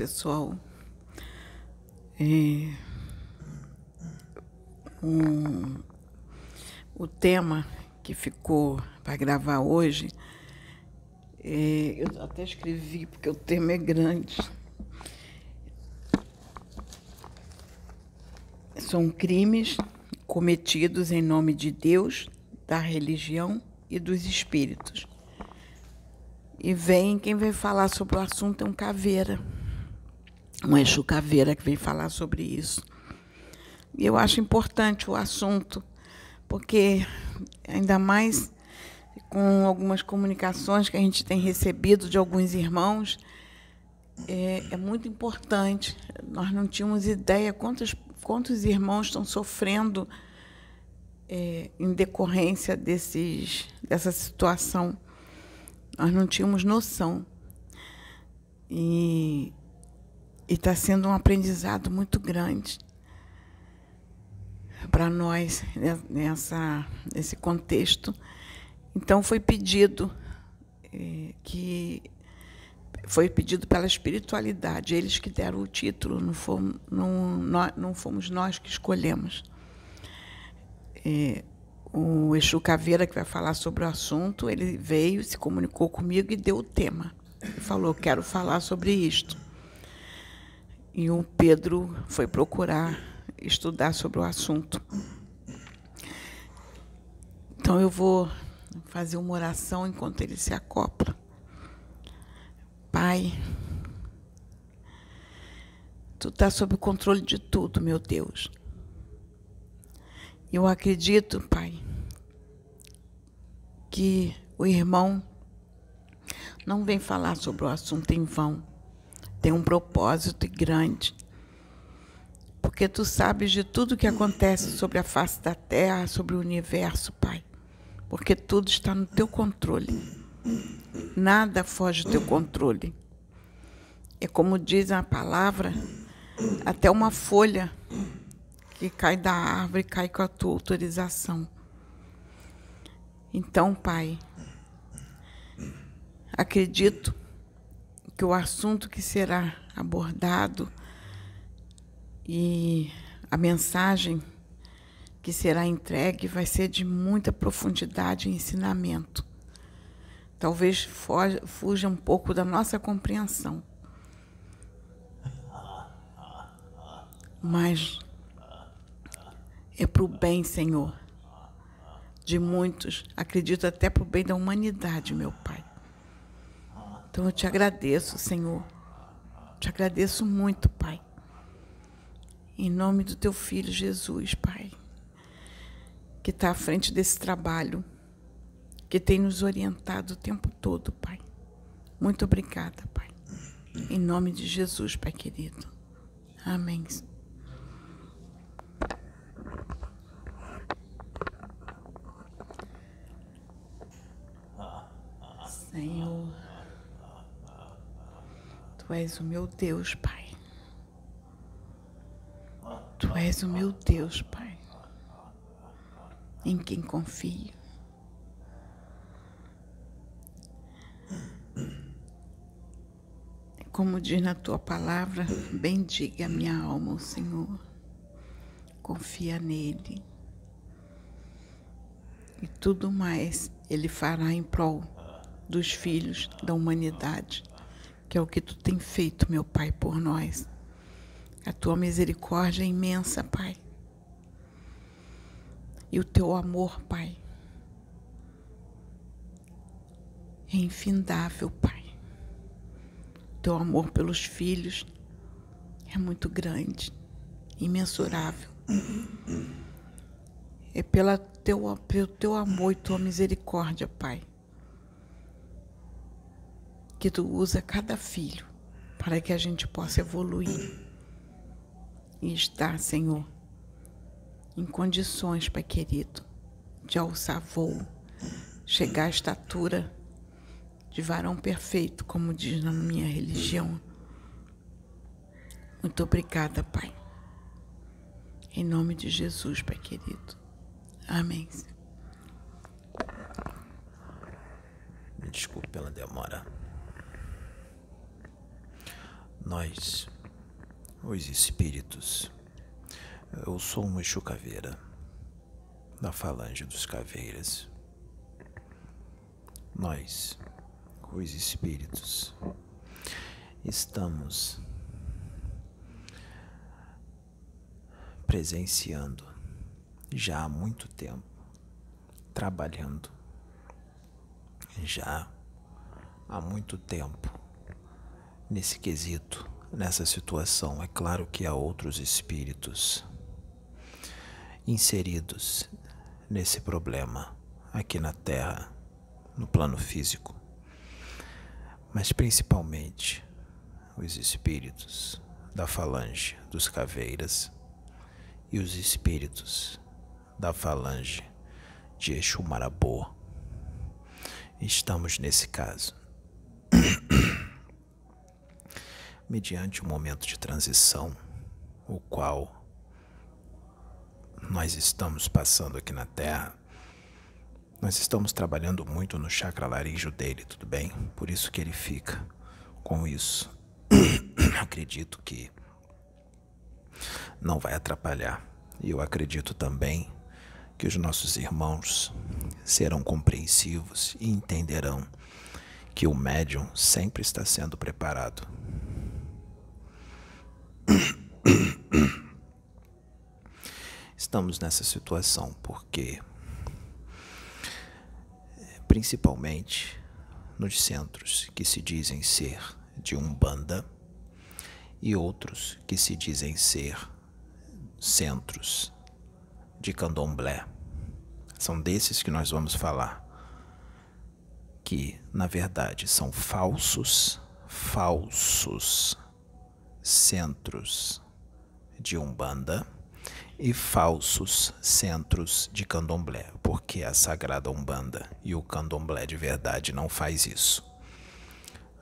pessoal. É, um, o tema que ficou para gravar hoje, é, eu até escrevi, porque o tema é grande. São crimes cometidos em nome de Deus, da religião e dos espíritos. E vem, quem vem falar sobre o assunto é um caveira, um Exu caveira que vem falar sobre isso. E eu acho importante o assunto, porque ainda mais com algumas comunicações que a gente tem recebido de alguns irmãos, é, é muito importante. Nós não tínhamos ideia quantos, quantos irmãos estão sofrendo é, em decorrência desses, dessa situação. Nós não tínhamos noção. E está sendo um aprendizado muito grande para nós nessa, nesse contexto. Então foi pedido é, que foi pedido pela espiritualidade, eles que deram o título, não fomos, não, não fomos nós que escolhemos. É, o Exu Caveira, que vai falar sobre o assunto, ele veio, se comunicou comigo e deu o tema. Ele falou: Quero falar sobre isto. E o Pedro foi procurar estudar sobre o assunto. Então eu vou fazer uma oração enquanto ele se acopla. Pai, tu está sob o controle de tudo, meu Deus. Eu acredito, Pai, que o irmão não vem falar sobre o assunto em vão. Tem um propósito grande. Porque tu sabes de tudo que acontece sobre a face da terra, sobre o universo, Pai. Porque tudo está no teu controle. Nada foge do teu controle. É como diz a palavra, até uma folha que cai da árvore, cai com a tua autorização. Então, Pai, acredito que o assunto que será abordado e a mensagem que será entregue vai ser de muita profundidade e ensinamento. Talvez fuja um pouco da nossa compreensão. Mas é para o bem, Senhor, de muitos. Acredito até para o bem da humanidade, meu Pai. Então eu te agradeço, Senhor. Te agradeço muito, Pai. Em nome do teu filho Jesus, Pai, que está à frente desse trabalho, que tem nos orientado o tempo todo, Pai. Muito obrigada, Pai. Em nome de Jesus, Pai querido. Amém. Senhor, Tu és o meu Deus, Pai. Tu és o meu Deus, Pai, em quem confio. Como diz na tua palavra, bendiga a minha alma, o Senhor. Confia nele. E tudo mais ele fará em prol dos filhos da humanidade, que é o que tu tem feito, meu Pai, por nós. A tua misericórdia é imensa, Pai. E o teu amor, Pai, é infindável, Pai. O teu amor pelos filhos é muito grande, imensurável. É pela teu, pelo teu amor e tua misericórdia, Pai, que tu usa cada filho para que a gente possa evoluir e estar, Senhor, em condições, Pai querido, de alçar voo, chegar à estatura de varão perfeito, como diz na minha religião. Muito obrigada, Pai. Em nome de Jesus, Pai querido. Amém. Desculpe pela demora. Nós, os espíritos, eu sou um Exu Caveira, da Falange dos Caveiras. Nós, os espíritos, estamos presenciando já há muito tempo, trabalhando já há muito tempo nesse quesito, nessa situação. É claro que há outros espíritos inseridos nesse problema aqui na Terra, no plano físico, mas principalmente os espíritos da falange dos caveiras e os espíritos da falange de Exu Marabô. Estamos nesse caso. Mediante um momento de transição, o qual nós estamos passando aqui na Terra, nós estamos trabalhando muito no chakra laríngeo dele, tudo bem? Por isso que ele fica com isso. Acredito que não vai atrapalhar. E eu acredito também que os nossos irmãos serão compreensivos e entenderão que o médium sempre está sendo preparado. Estamos nessa situação porque, principalmente nos centros que se dizem ser de Umbanda e outros que se dizem ser centros de candomblé. São desses que nós vamos falar. Que, na verdade, são falsos, falsos centros de Umbanda e falsos centros de candomblé, porque a Sagrada Umbanda e o candomblé de verdade não faz isso.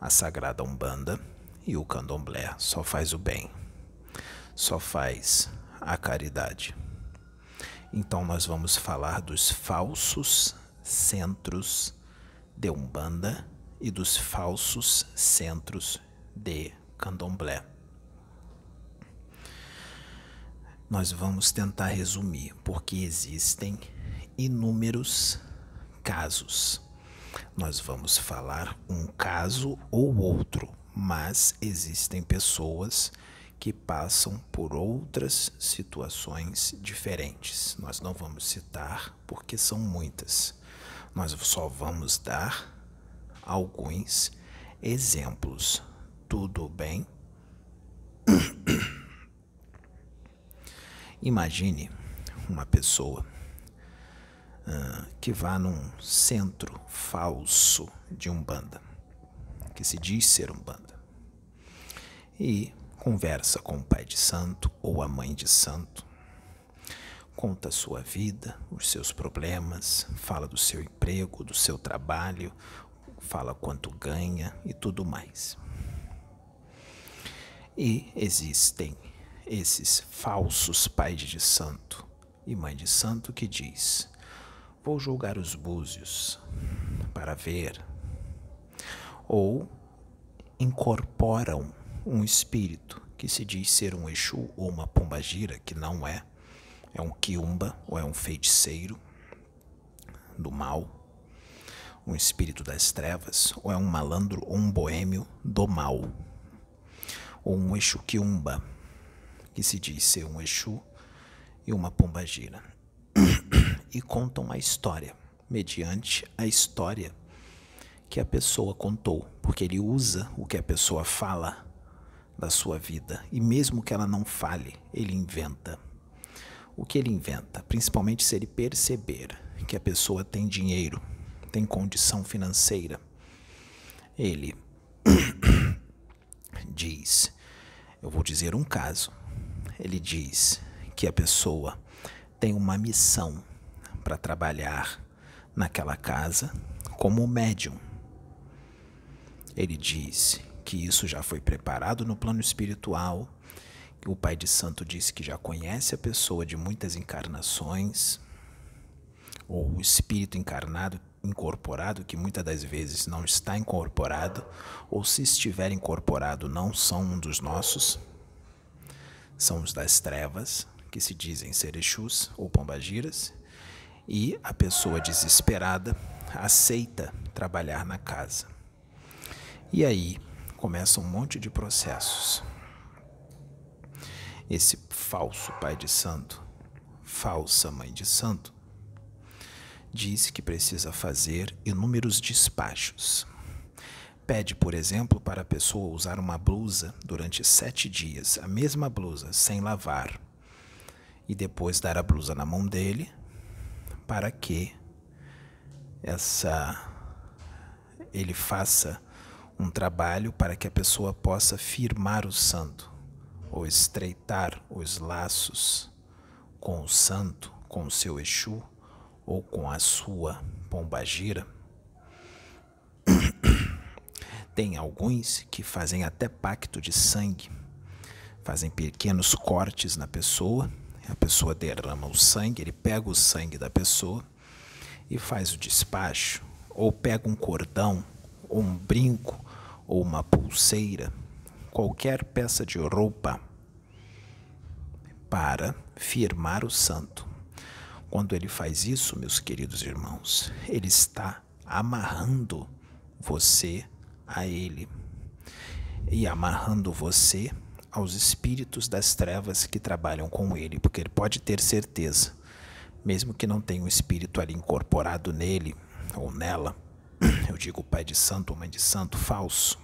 A Sagrada Umbanda e o candomblé só faz o bem, só faz a caridade. Então nós vamos falar dos falsos centros de Umbanda e dos falsos centros de Candomblé. Nós vamos tentar resumir, porque existem inúmeros casos. Nós vamos falar um caso ou outro, mas existem pessoas que passam por outras situações diferentes. Nós não vamos citar porque são muitas. Nós só vamos dar alguns exemplos. Tudo bem? Imagine uma pessoa uh, que vá num centro falso de Umbanda, que se diz ser Umbanda, e Conversa com o pai de santo ou a mãe de santo. Conta a sua vida, os seus problemas, fala do seu emprego, do seu trabalho, fala quanto ganha e tudo mais. E existem esses falsos pais de santo e mãe de santo que diz: Vou julgar os búzios para ver. Ou incorporam um espírito que se diz ser um Exu ou uma pombagira, que não é, é um quiumba ou é um feiticeiro do mal, um espírito das trevas, ou é um malandro ou um boêmio do mal, ou um Exu quiumba, que se diz ser um Exu e uma pombagira. e contam a história, mediante a história que a pessoa contou, porque ele usa o que a pessoa fala da sua vida. E mesmo que ela não fale, ele inventa. O que ele inventa? Principalmente se ele perceber que a pessoa tem dinheiro, tem condição financeira. Ele diz: Eu vou dizer um caso. Ele diz que a pessoa tem uma missão para trabalhar naquela casa como médium. Ele diz que isso já foi preparado no plano espiritual. O Pai de Santo disse que já conhece a pessoa de muitas encarnações, ou o espírito encarnado incorporado, que muitas das vezes não está incorporado, ou se estiver incorporado, não são um dos nossos, são os das trevas, que se dizem ser ou Pombagiras, e a pessoa desesperada aceita trabalhar na casa. E aí começa um monte de processos. Esse falso pai de santo, falsa mãe de santo, disse que precisa fazer inúmeros despachos. Pede, por exemplo, para a pessoa usar uma blusa durante sete dias, a mesma blusa, sem lavar, e depois dar a blusa na mão dele, para que essa ele faça um trabalho para que a pessoa possa firmar o santo ou estreitar os laços com o santo, com o seu Exu ou com a sua pombagira. Tem alguns que fazem até pacto de sangue, fazem pequenos cortes na pessoa, a pessoa derrama o sangue, ele pega o sangue da pessoa e faz o despacho, ou pega um cordão, ou um brinco, ou uma pulseira. Qualquer peça de roupa para firmar o santo. Quando ele faz isso, meus queridos irmãos, ele está amarrando você a ele e amarrando você aos espíritos das trevas que trabalham com ele, porque ele pode ter certeza, mesmo que não tenha um espírito ali incorporado nele ou nela, eu digo pai de santo ou mãe de santo falso,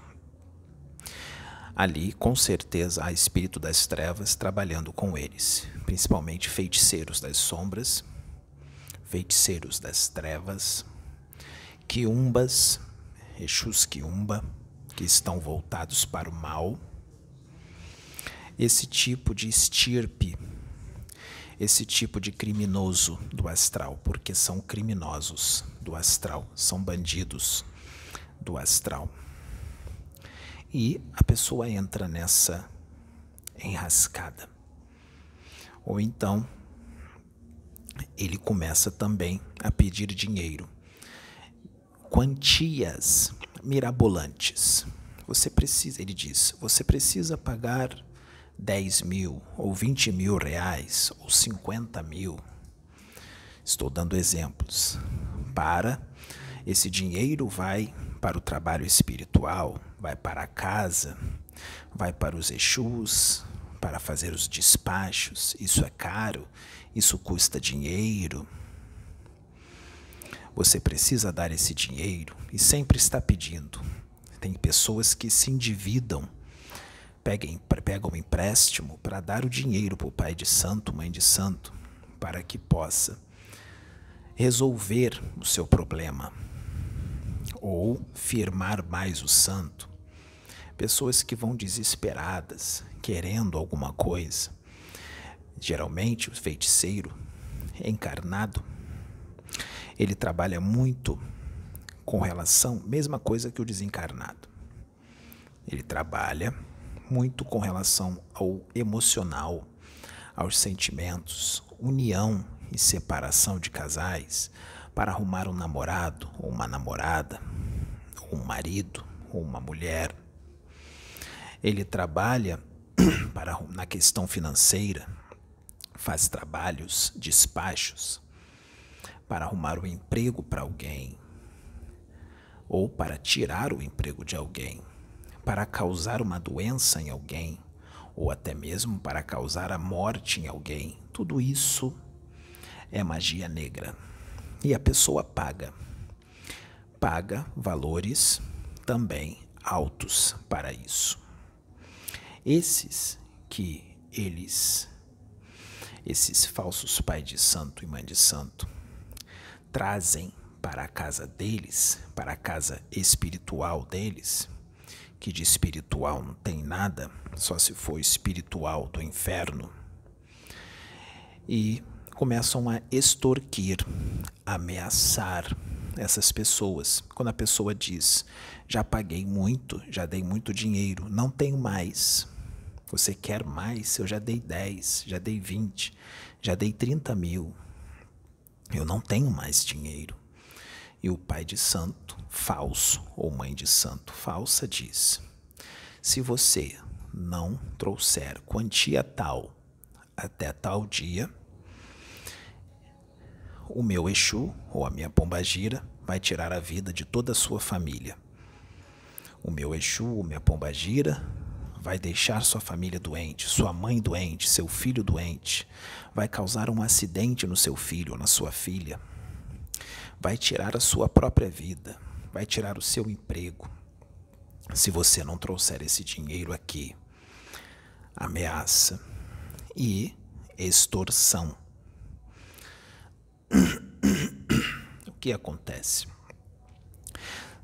Ali, com certeza, há espírito das trevas trabalhando com eles, principalmente feiticeiros das sombras, feiticeiros das trevas, quiumbas, Exus quiumba, que estão voltados para o mal. Esse tipo de estirpe, esse tipo de criminoso do astral, porque são criminosos do astral, são bandidos do astral. E a pessoa entra nessa enrascada. Ou então ele começa também a pedir dinheiro. Quantias mirabolantes. Você precisa, ele diz, você precisa pagar 10 mil ou 20 mil reais ou 50 mil. Estou dando exemplos. Para esse dinheiro vai para o trabalho espiritual, vai para a casa, vai para os Exus, para fazer os despachos. Isso é caro, isso custa dinheiro. Você precisa dar esse dinheiro e sempre está pedindo. Tem pessoas que se endividam, pegam, um empréstimo para dar o dinheiro para o pai de santo, mãe de santo, para que possa resolver o seu problema ou firmar mais o santo pessoas que vão desesperadas, querendo alguma coisa. Geralmente, o feiticeiro encarnado, ele trabalha muito com relação, mesma coisa que o desencarnado. Ele trabalha muito com relação ao emocional, aos sentimentos, união e separação de casais, para arrumar um namorado ou uma namorada, ou um marido ou uma mulher ele trabalha para, na questão financeira, faz trabalhos, despachos para arrumar um emprego para alguém ou para tirar o emprego de alguém, para causar uma doença em alguém ou até mesmo para causar a morte em alguém. Tudo isso é magia negra. E a pessoa paga. Paga valores também altos para isso. Esses que eles, esses falsos pais de santo e mãe de santo, trazem para a casa deles, para a casa espiritual deles, que de espiritual não tem nada, só se for espiritual do inferno, e começam a extorquir, ameaçar essas pessoas. Quando a pessoa diz: Já paguei muito, já dei muito dinheiro, não tenho mais. Você quer mais? Eu já dei 10, já dei 20, já dei 30 mil. Eu não tenho mais dinheiro. E o pai de santo falso ou mãe de santo falsa diz: Se você não trouxer quantia tal até tal dia, o meu Exu ou a minha pombagira vai tirar a vida de toda a sua família. O meu Exu, minha pombagira, vai deixar sua família doente, sua mãe doente, seu filho doente, vai causar um acidente no seu filho ou na sua filha, vai tirar a sua própria vida, vai tirar o seu emprego. Se você não trouxer esse dinheiro aqui, ameaça e extorsão. o que acontece?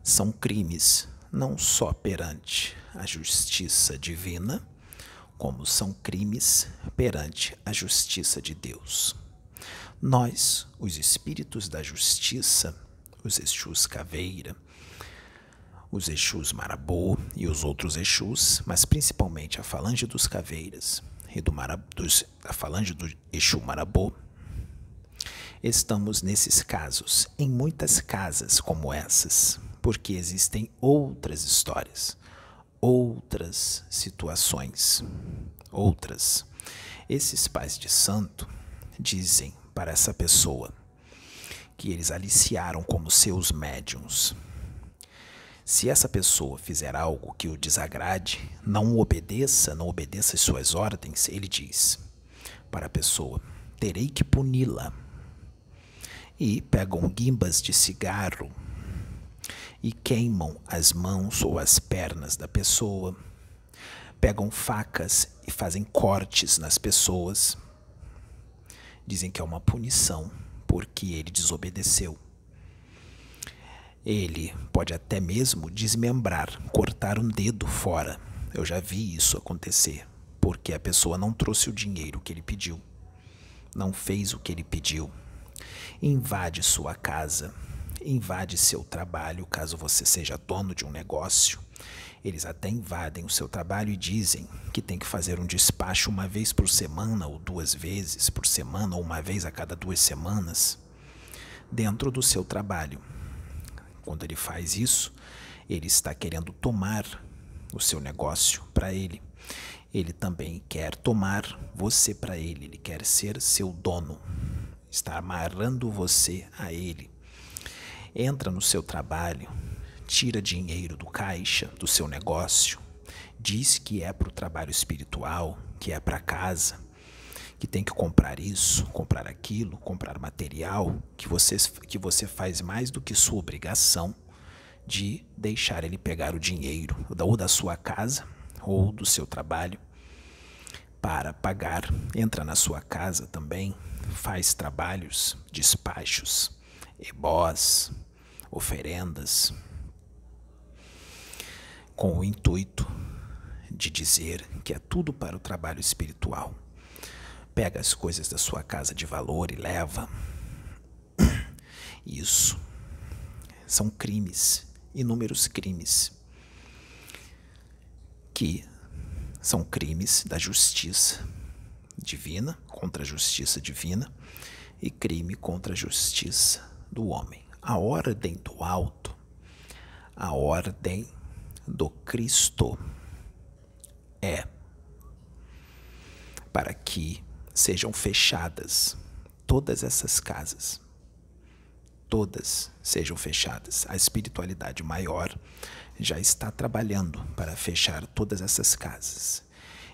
São crimes não só perante a justiça divina, como são crimes perante a justiça de Deus. Nós, os espíritos da justiça, os Exus Caveira, os Exus Marabô e os outros Exus, mas principalmente a falange dos Caveiras e do Marab, dos, a falange do Exu Marabô, estamos nesses casos, em muitas casas como essas, porque existem outras histórias, outras situações, outras. Esses pais de santo dizem para essa pessoa que eles aliciaram como seus médiums. Se essa pessoa fizer algo que o desagrade, não obedeça, não obedeça às suas ordens, ele diz para a pessoa: terei que puni-la. E pegam guimbas de cigarro e queimam as mãos ou as pernas da pessoa, pegam facas e fazem cortes nas pessoas. Dizem que é uma punição porque ele desobedeceu. Ele pode até mesmo desmembrar, cortar um dedo fora. Eu já vi isso acontecer, porque a pessoa não trouxe o dinheiro que ele pediu, não fez o que ele pediu, invade sua casa invade seu trabalho, caso você seja dono de um negócio. Eles até invadem o seu trabalho e dizem que tem que fazer um despacho uma vez por semana ou duas vezes por semana ou uma vez a cada duas semanas dentro do seu trabalho. Quando ele faz isso, ele está querendo tomar o seu negócio para ele. Ele também quer tomar você para ele, ele quer ser seu dono. Está amarrando você a ele entra no seu trabalho, tira dinheiro do caixa do seu negócio, diz que é para o trabalho espiritual, que é para casa, que tem que comprar isso, comprar aquilo, comprar material, que você, que você faz mais do que sua obrigação de deixar ele pegar o dinheiro ou da sua casa ou do seu trabalho para pagar. Entra na sua casa também, faz trabalhos, despachos ebós, oferendas, com o intuito de dizer que é tudo para o trabalho espiritual. Pega as coisas da sua casa de valor e leva. Isso são crimes, inúmeros crimes, que são crimes da justiça divina contra a justiça divina e crime contra a justiça do homem. A ordem do alto, a ordem do Cristo é para que sejam fechadas todas essas casas. Todas sejam fechadas. A espiritualidade maior já está trabalhando para fechar todas essas casas.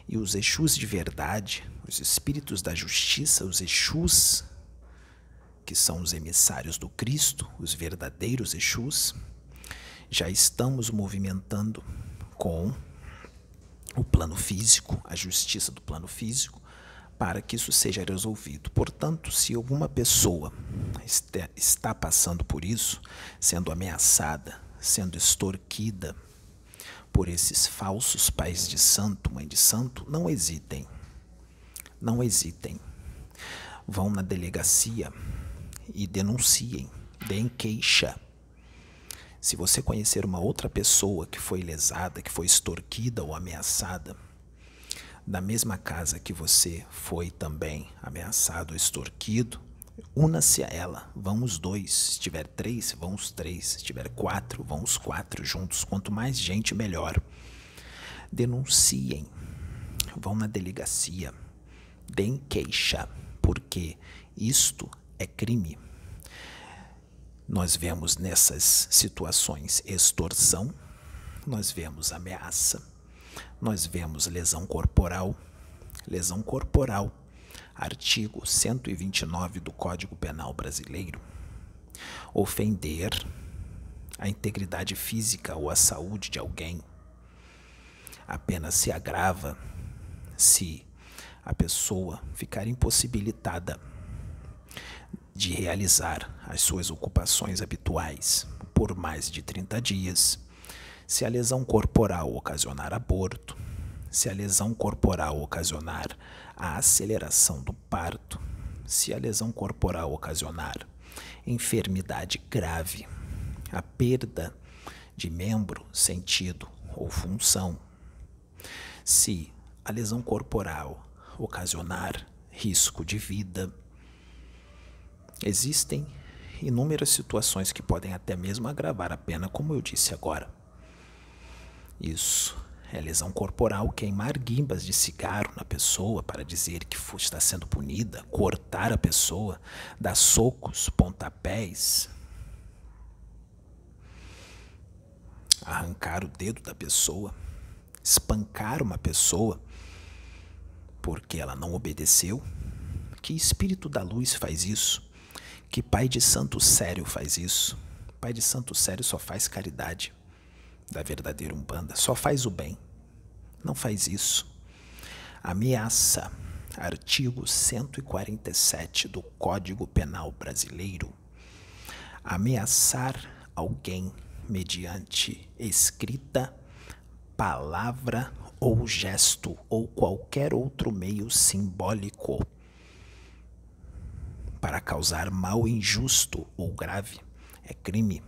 E os Exus de verdade, os espíritos da justiça, os Exus que são os emissários do Cristo, os verdadeiros Exus, já estamos movimentando com o plano físico, a justiça do plano físico, para que isso seja resolvido. Portanto, se alguma pessoa está passando por isso, sendo ameaçada, sendo extorquida por esses falsos pais de santo, mãe de santo, não hesitem. Não hesitem. Vão na delegacia e denunciem, deem queixa. Se você conhecer uma outra pessoa que foi lesada, que foi extorquida ou ameaçada, da mesma casa que você foi também ameaçado ou extorquido, Una-se a ela, vão os dois. Se tiver três, vão os três. Se tiver quatro, vão os quatro juntos. Quanto mais gente, melhor. Denunciem, vão na delegacia, deem queixa, porque isto é crime. Nós vemos nessas situações extorsão, nós vemos ameaça, nós vemos lesão corporal. Lesão corporal, artigo 129 do Código Penal Brasileiro. Ofender a integridade física ou a saúde de alguém apenas se agrava se a pessoa ficar impossibilitada de realizar as suas ocupações habituais por mais de 30 dias, se a lesão corporal ocasionar aborto, se a lesão corporal ocasionar a aceleração do parto, se a lesão corporal ocasionar enfermidade grave, a perda de membro, sentido ou função, se a lesão corporal ocasionar risco de vida, Existem inúmeras situações que podem até mesmo agravar a pena, como eu disse agora. Isso é lesão corporal, queimar guimbas de cigarro na pessoa para dizer que está sendo punida, cortar a pessoa, dar socos, pontapés, arrancar o dedo da pessoa, espancar uma pessoa porque ela não obedeceu. Que espírito da luz faz isso? Que pai de santo sério faz isso? Pai de santo sério só faz caridade da verdadeira Umbanda, só faz o bem. Não faz isso. Ameaça, artigo 147 do Código Penal Brasileiro. Ameaçar alguém mediante escrita, palavra ou gesto ou qualquer outro meio simbólico para causar mal injusto ou grave é crime.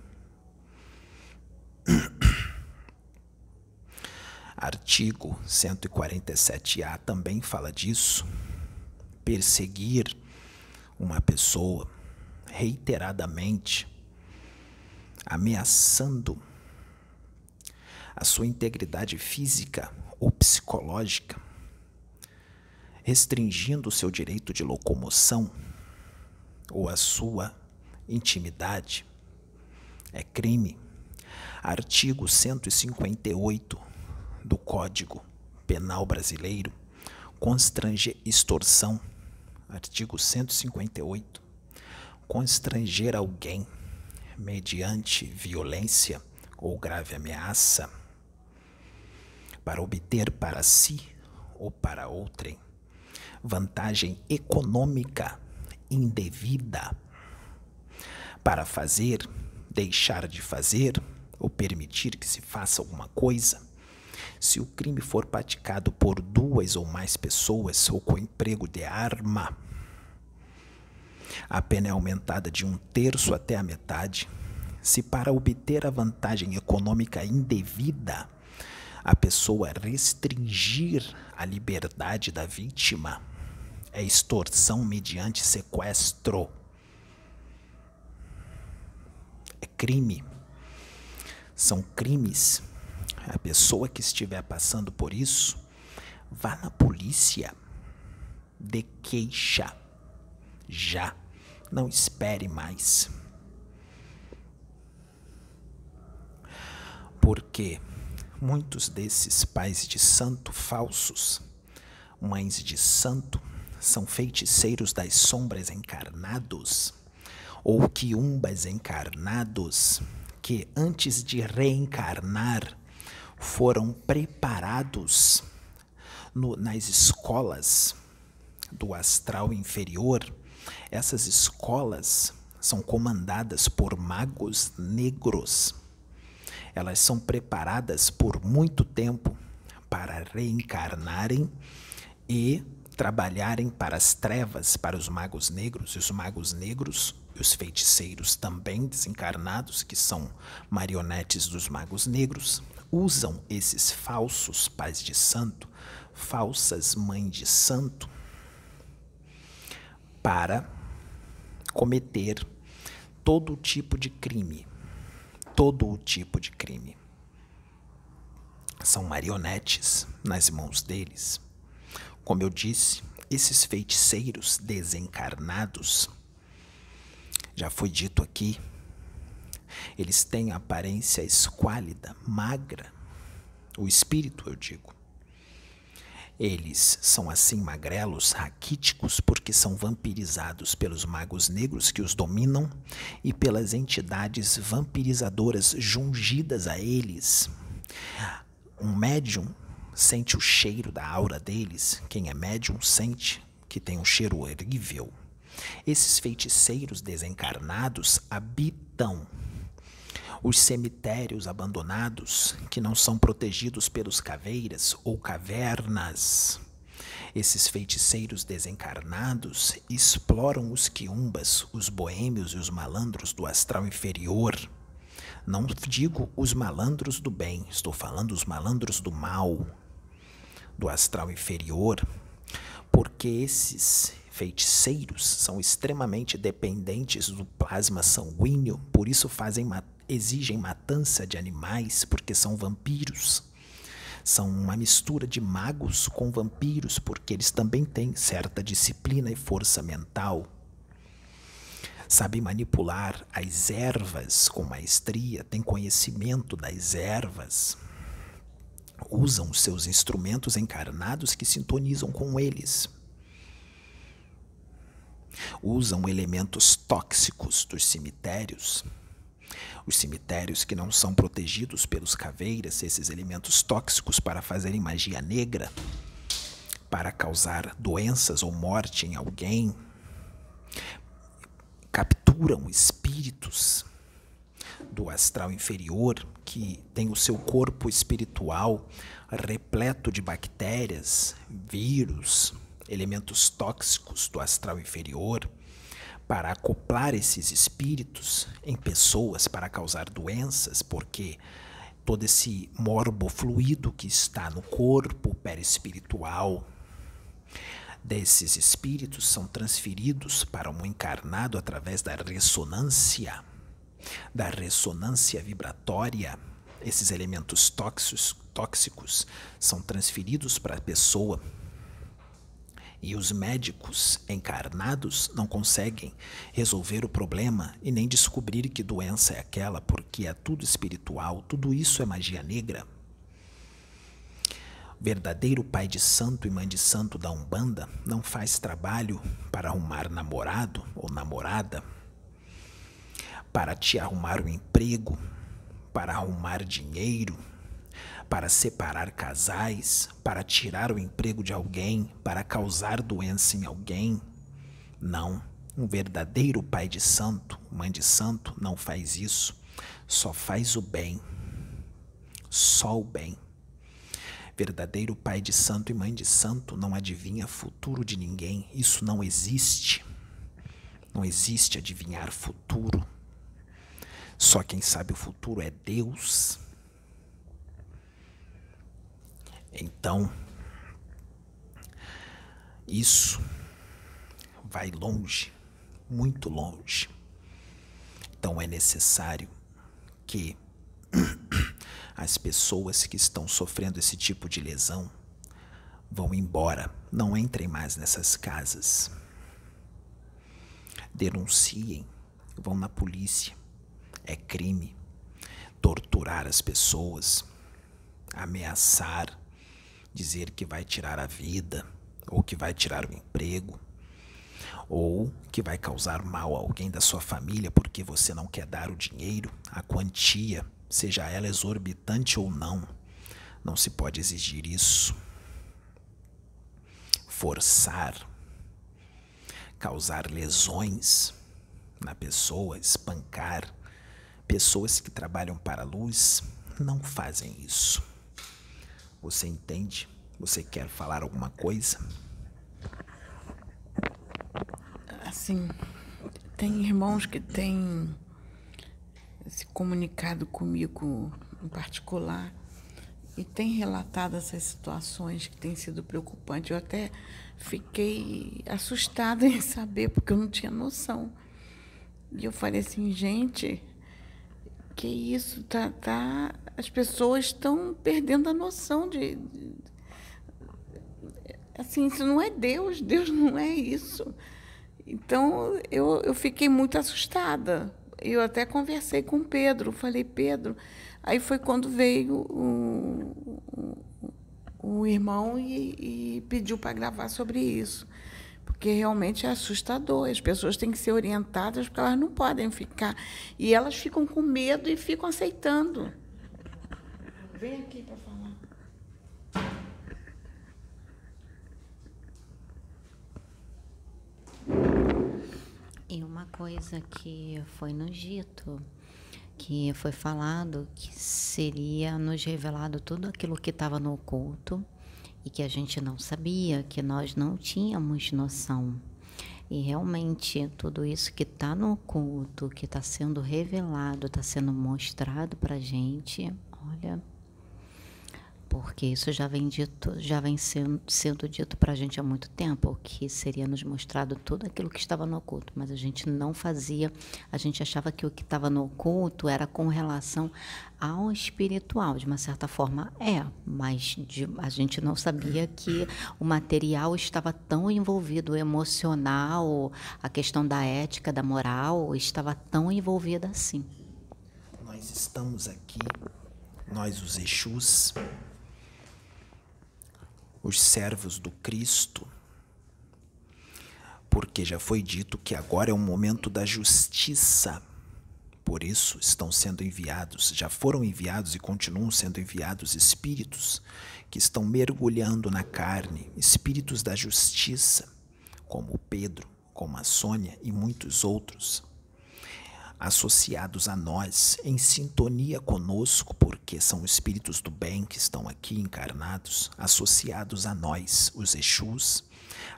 Artigo 147-A também fala disso. Perseguir uma pessoa reiteradamente, ameaçando a sua integridade física ou psicológica, restringindo seu direito de locomoção ou a sua intimidade é crime. Artigo 158 do Código Penal Brasileiro constranger extorsão. Artigo 158. Constranger alguém mediante violência ou grave ameaça para obter para si ou para outrem vantagem econômica indevida para fazer, deixar de fazer ou permitir que se faça alguma coisa, se o crime for praticado por duas ou mais pessoas ou com emprego de arma, a pena é aumentada de um terço até a metade. Se para obter a vantagem econômica indevida, a pessoa restringir a liberdade da vítima, é extorsão mediante sequestro. É crime. São crimes. A pessoa que estiver passando por isso, vá na polícia. De queixa. Já. Não espere mais. Porque muitos desses pais de santo falsos, mães de santo, são feiticeiros das sombras encarnados, ou quiumbas encarnados, que antes de reencarnar foram preparados no, nas escolas do astral inferior. Essas escolas são comandadas por magos negros. Elas são preparadas por muito tempo para reencarnarem e trabalharem para as trevas, para os magos negros, e os magos negros e os feiticeiros também desencarnados, que são marionetes dos magos negros, usam esses falsos pais de santo, falsas mães de santo, para cometer todo tipo de crime. Todo tipo de crime. São marionetes nas mãos deles. Como eu disse, esses feiticeiros desencarnados, já foi dito aqui, eles têm aparência esquálida, magra, o espírito, eu digo. Eles são assim magrelos, raquíticos, porque são vampirizados pelos magos negros que os dominam e pelas entidades vampirizadoras jungidas a eles. Um médium sente o cheiro da aura deles. Quem é médium sente que tem um cheiro horrível. Esses feiticeiros desencarnados habitam os cemitérios abandonados que não são protegidos pelos caveiras ou cavernas. Esses feiticeiros desencarnados exploram os quiumbas, os boêmios e os malandros do astral inferior não digo os malandros do bem, estou falando os malandros do mal, do astral inferior, porque esses feiticeiros são extremamente dependentes do plasma sanguíneo, por isso fazem exigem matança de animais, porque são vampiros. São uma mistura de magos com vampiros, porque eles também têm certa disciplina e força mental sabe manipular as ervas com maestria, tem conhecimento das ervas, usam seus instrumentos encarnados que sintonizam com eles. Usam elementos tóxicos dos cemitérios. Os cemitérios que não são protegidos pelos caveiras, esses elementos tóxicos para fazerem magia negra, para causar doenças ou morte em alguém, capturam espíritos do astral inferior que tem o seu corpo espiritual repleto de bactérias, vírus, elementos tóxicos do astral inferior, para acoplar esses espíritos em pessoas para causar doenças, porque todo esse morbo fluido que está no corpo perispiritual desses espíritos são transferidos para um encarnado através da ressonância, da ressonância vibratória. Esses elementos tóxicos, tóxicos são transferidos para a pessoa. E os médicos encarnados não conseguem resolver o problema e nem descobrir que doença é aquela, porque é tudo espiritual, tudo isso é magia negra verdadeiro pai de santo e mãe de santo da Umbanda não faz trabalho para arrumar namorado ou namorada, para te arrumar um emprego, para arrumar dinheiro, para separar casais, para tirar o emprego de alguém, para causar doença em alguém. Não, um verdadeiro pai de santo, mãe de santo, não faz isso. Só faz o bem. Só o bem. Verdadeiro pai de santo e mãe de santo não adivinha futuro de ninguém. Isso não existe. Não existe adivinhar futuro. Só quem sabe o futuro é Deus. Então, isso vai longe, muito longe. Então é necessário que as pessoas que estão sofrendo esse tipo de lesão vão embora, não entrem mais nessas casas. Denunciem, vão na polícia. É crime torturar as pessoas, ameaçar, dizer que vai tirar a vida ou que vai tirar o emprego ou que vai causar mal a alguém da sua família porque você não quer dar o dinheiro, a quantia seja ela exorbitante ou não. Não se pode exigir isso. Forçar, causar lesões na pessoa, espancar. Pessoas que trabalham para a luz não fazem isso. Você entende? Você quer falar alguma coisa? Assim, tem irmãos que têm se comunicado comigo em particular e tem relatado essas situações que têm sido preocupantes. Eu até fiquei assustada em saber, porque eu não tinha noção E eu falei assim, gente, que isso, tá, tá, as pessoas estão perdendo a noção de, de, assim, isso não é Deus, Deus não é isso. Então eu, eu fiquei muito assustada. Eu até conversei com Pedro, falei, Pedro, aí foi quando veio o, o, o irmão e, e pediu para gravar sobre isso porque realmente é assustador. As pessoas têm que ser orientadas porque elas não podem ficar. E elas ficam com medo e ficam aceitando. Vem aqui para falar. E uma coisa que foi nos dito, que foi falado que seria nos revelado tudo aquilo que estava no oculto e que a gente não sabia, que nós não tínhamos noção. E realmente tudo isso que está no culto, que está sendo revelado, está sendo mostrado para a gente, olha, porque isso já vem dito, já vem sendo, sendo dito para a gente há muito tempo, que seria nos mostrado tudo aquilo que estava no oculto, mas a gente não fazia, a gente achava que o que estava no oculto era com relação ao espiritual, de uma certa forma é, mas de, a gente não sabia que o material estava tão envolvido, o emocional, a questão da ética, da moral, estava tão envolvida assim. Nós estamos aqui, nós os Exus, os servos do Cristo, porque já foi dito que agora é o momento da justiça. Por isso estão sendo enviados, já foram enviados e continuam sendo enviados espíritos que estão mergulhando na carne, espíritos da justiça, como Pedro, como a Sônia e muitos outros associados a nós, em sintonia conosco, porque são espíritos do bem que estão aqui encarnados, associados a nós, os Exus,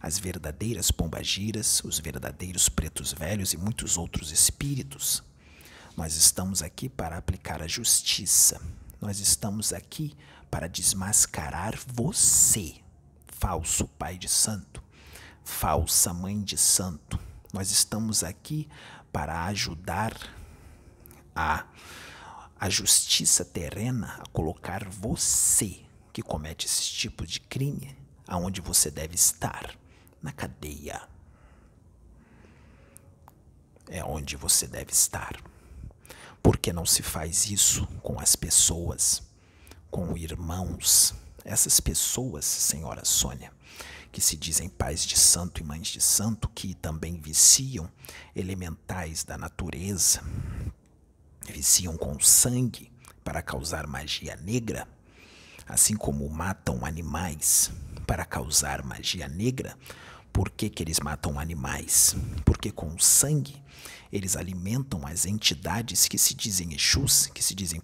as verdadeiras pombagiras, os verdadeiros pretos velhos e muitos outros espíritos. Nós estamos aqui para aplicar a justiça. Nós estamos aqui para desmascarar você, falso pai de santo, falsa mãe de santo. Nós estamos aqui para ajudar a, a justiça terrena a colocar você que comete esse tipo de crime aonde você deve estar na cadeia. É onde você deve estar. Por que não se faz isso com as pessoas, com irmãos? Essas pessoas, senhora Sônia, que se dizem pais de santo e mães de santo, que também viciam elementais da natureza, viciam com sangue para causar magia negra, assim como matam animais para causar magia negra. Por que, que eles matam animais? Porque com sangue eles alimentam as entidades que se dizem Exus, que se dizem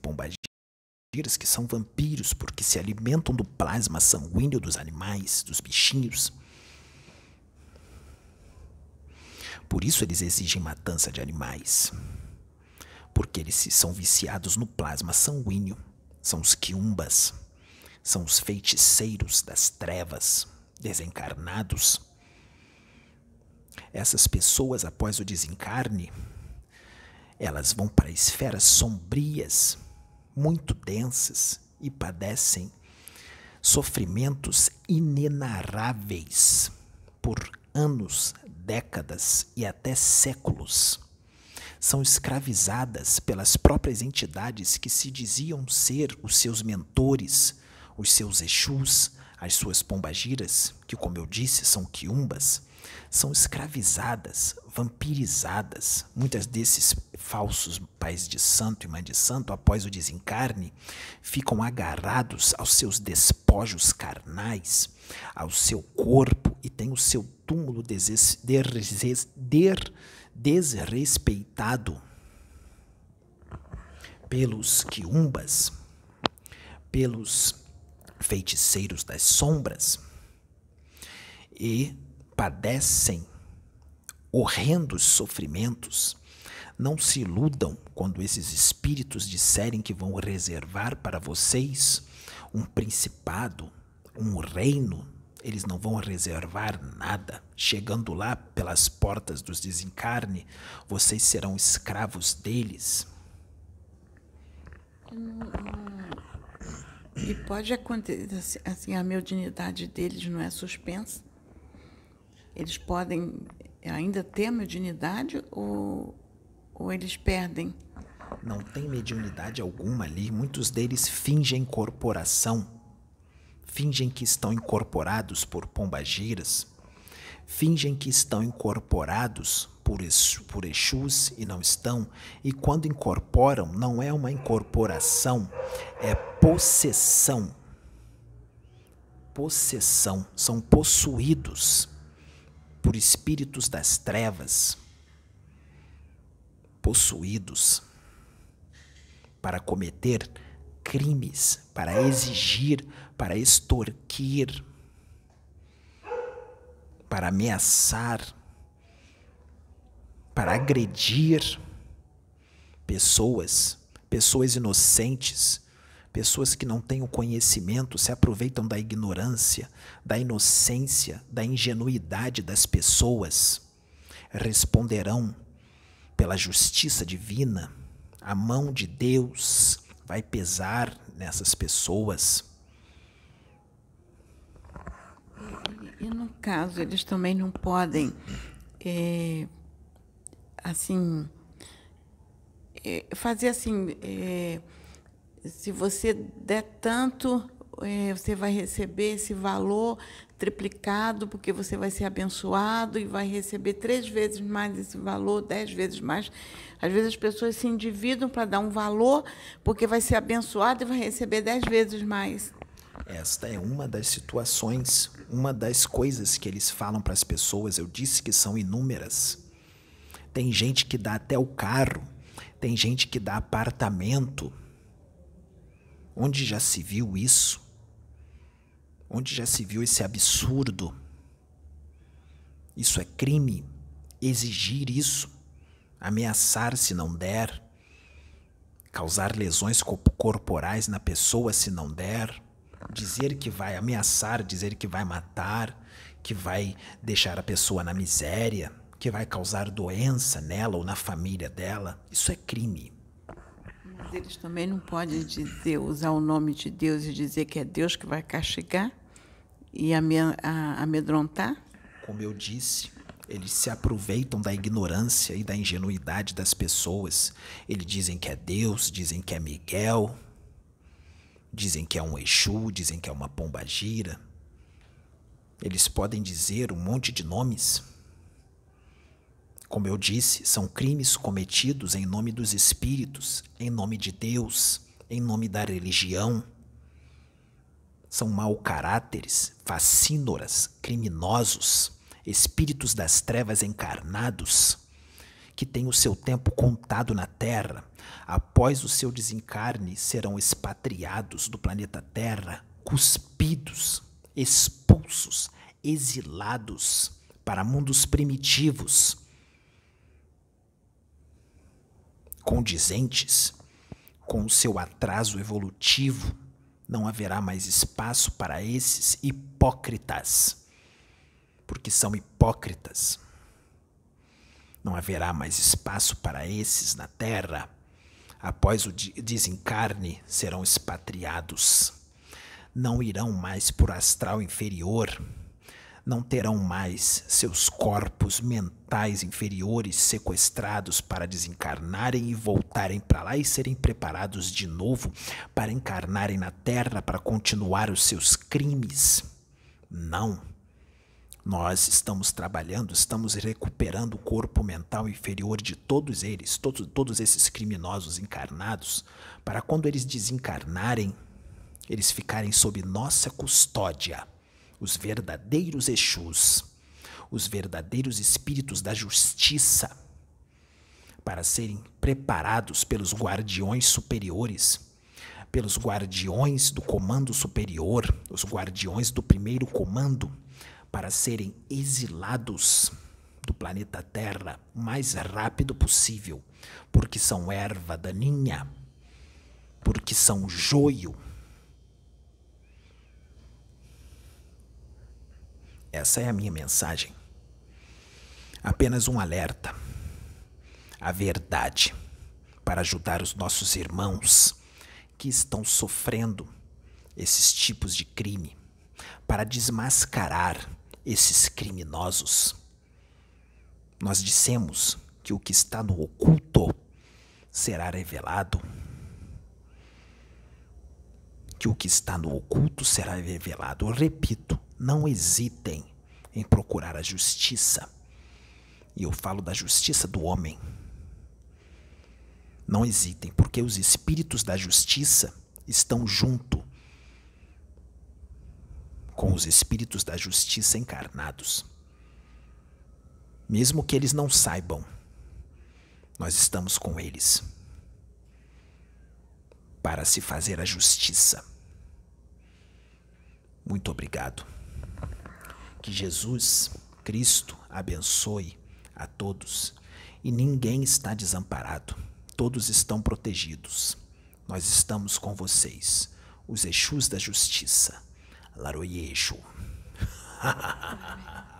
pombagiras, que são vampiros porque se alimentam do plasma sanguíneo dos animais, dos bichinhos. Por isso eles exigem matança de animais. Porque eles são viciados no plasma sanguíneo. São os quiumbas. São os feiticeiros das trevas, desencarnados. Essas pessoas, após o desencarne, elas vão para esferas sombrias muito densas e padecem sofrimentos inenarráveis por anos, décadas e até séculos. São escravizadas pelas próprias entidades que se diziam ser os seus mentores, os seus Exus, as suas pombagiras, que, como eu disse, são quiumbas, são escravizadas, vampirizadas. Muitas desses falsos pais de santo e mãe de santo, após o desencarne, ficam agarrados aos seus despojos carnais, ao seu corpo e têm o seu túmulo desrespeitado pelos quiumbas, pelos feiticeiros das sombras e padecem horrendos sofrimentos, não se iludam quando esses espíritos disserem que vão reservar para vocês um principado, um reino eles não vão reservar nada. Chegando lá pelas portas dos desencarne, vocês serão escravos deles. E pode acontecer, assim, a mediunidade deles não é suspensa? Eles podem ainda ter a mediunidade ou, ou eles perdem? Não tem mediunidade alguma ali. Muitos deles fingem incorporação, fingem que estão incorporados por pombagiras, fingem que estão incorporados por, por Exus e não estão, e quando incorporam, não é uma incorporação, é possessão. Possessão, são possuídos por espíritos das trevas, possuídos para cometer crimes, para exigir, para extorquir, para ameaçar, para agredir pessoas, pessoas inocentes, pessoas que não têm o conhecimento, se aproveitam da ignorância, da inocência, da ingenuidade das pessoas, responderão pela justiça divina a mão de Deus vai pesar nessas pessoas. E, no caso, eles também não podem, é, assim, é, fazer assim, é, se você der tanto, é, você vai receber esse valor triplicado, porque você vai ser abençoado e vai receber três vezes mais esse valor, dez vezes mais. Às vezes as pessoas se endividam para dar um valor, porque vai ser abençoado e vai receber dez vezes mais. Esta é uma das situações, uma das coisas que eles falam para as pessoas. Eu disse que são inúmeras. Tem gente que dá até o carro, tem gente que dá apartamento. Onde já se viu isso? Onde já se viu esse absurdo? Isso é crime. Exigir isso, ameaçar se não der, causar lesões corporais na pessoa se não der, dizer que vai ameaçar, dizer que vai matar, que vai deixar a pessoa na miséria, que vai causar doença nela ou na família dela, isso é crime. Mas eles também não podem dizer, usar o nome de Deus e dizer que é Deus que vai castigar e amedrontar? Como eu disse, eles se aproveitam da ignorância e da ingenuidade das pessoas. Eles dizem que é Deus, dizem que é Miguel, dizem que é um Exu, dizem que é uma pombagira. Eles podem dizer um monte de nomes. Como eu disse, são crimes cometidos em nome dos espíritos, em nome de Deus, em nome da religião. São mau caráteres, facínoras, criminosos, espíritos das trevas encarnados, que têm o seu tempo contado na Terra. Após o seu desencarne, serão expatriados do planeta Terra, cuspidos, expulsos, exilados para mundos primitivos condizentes com o seu atraso evolutivo, não haverá mais espaço para esses hipócritas, porque são hipócritas. Não haverá mais espaço para esses na terra. Após o desencarne, serão expatriados. Não irão mais por astral inferior não terão mais seus corpos mentais inferiores sequestrados para desencarnarem e voltarem para lá e serem preparados de novo para encarnarem na Terra para continuar os seus crimes. Não. Nós estamos trabalhando, estamos recuperando o corpo mental inferior de todos eles, todos, todos esses criminosos encarnados, para quando eles desencarnarem, eles ficarem sob nossa custódia os verdadeiros Exus, os verdadeiros espíritos da justiça, para serem preparados pelos guardiões superiores, pelos guardiões do comando superior, os guardiões do primeiro comando, para serem exilados do planeta Terra o mais rápido possível, porque são erva daninha, porque são joio Essa é a minha mensagem. Apenas um alerta. A verdade para ajudar os nossos irmãos que estão sofrendo esses tipos de crime, para desmascarar esses criminosos. Nós dissemos que o que está no oculto será revelado. Que o que está no oculto será revelado. Eu repito, não hesitem em procurar a justiça. E eu falo da justiça do homem. Não hesitem, porque os espíritos da justiça estão junto com os espíritos da justiça encarnados. Mesmo que eles não saibam, nós estamos com eles para se fazer a justiça. Muito obrigado. Que Jesus, Cristo, abençoe a todos e ninguém está desamparado. Todos estão protegidos. Nós estamos com vocês, os Exus da Justiça. Laroyeixo.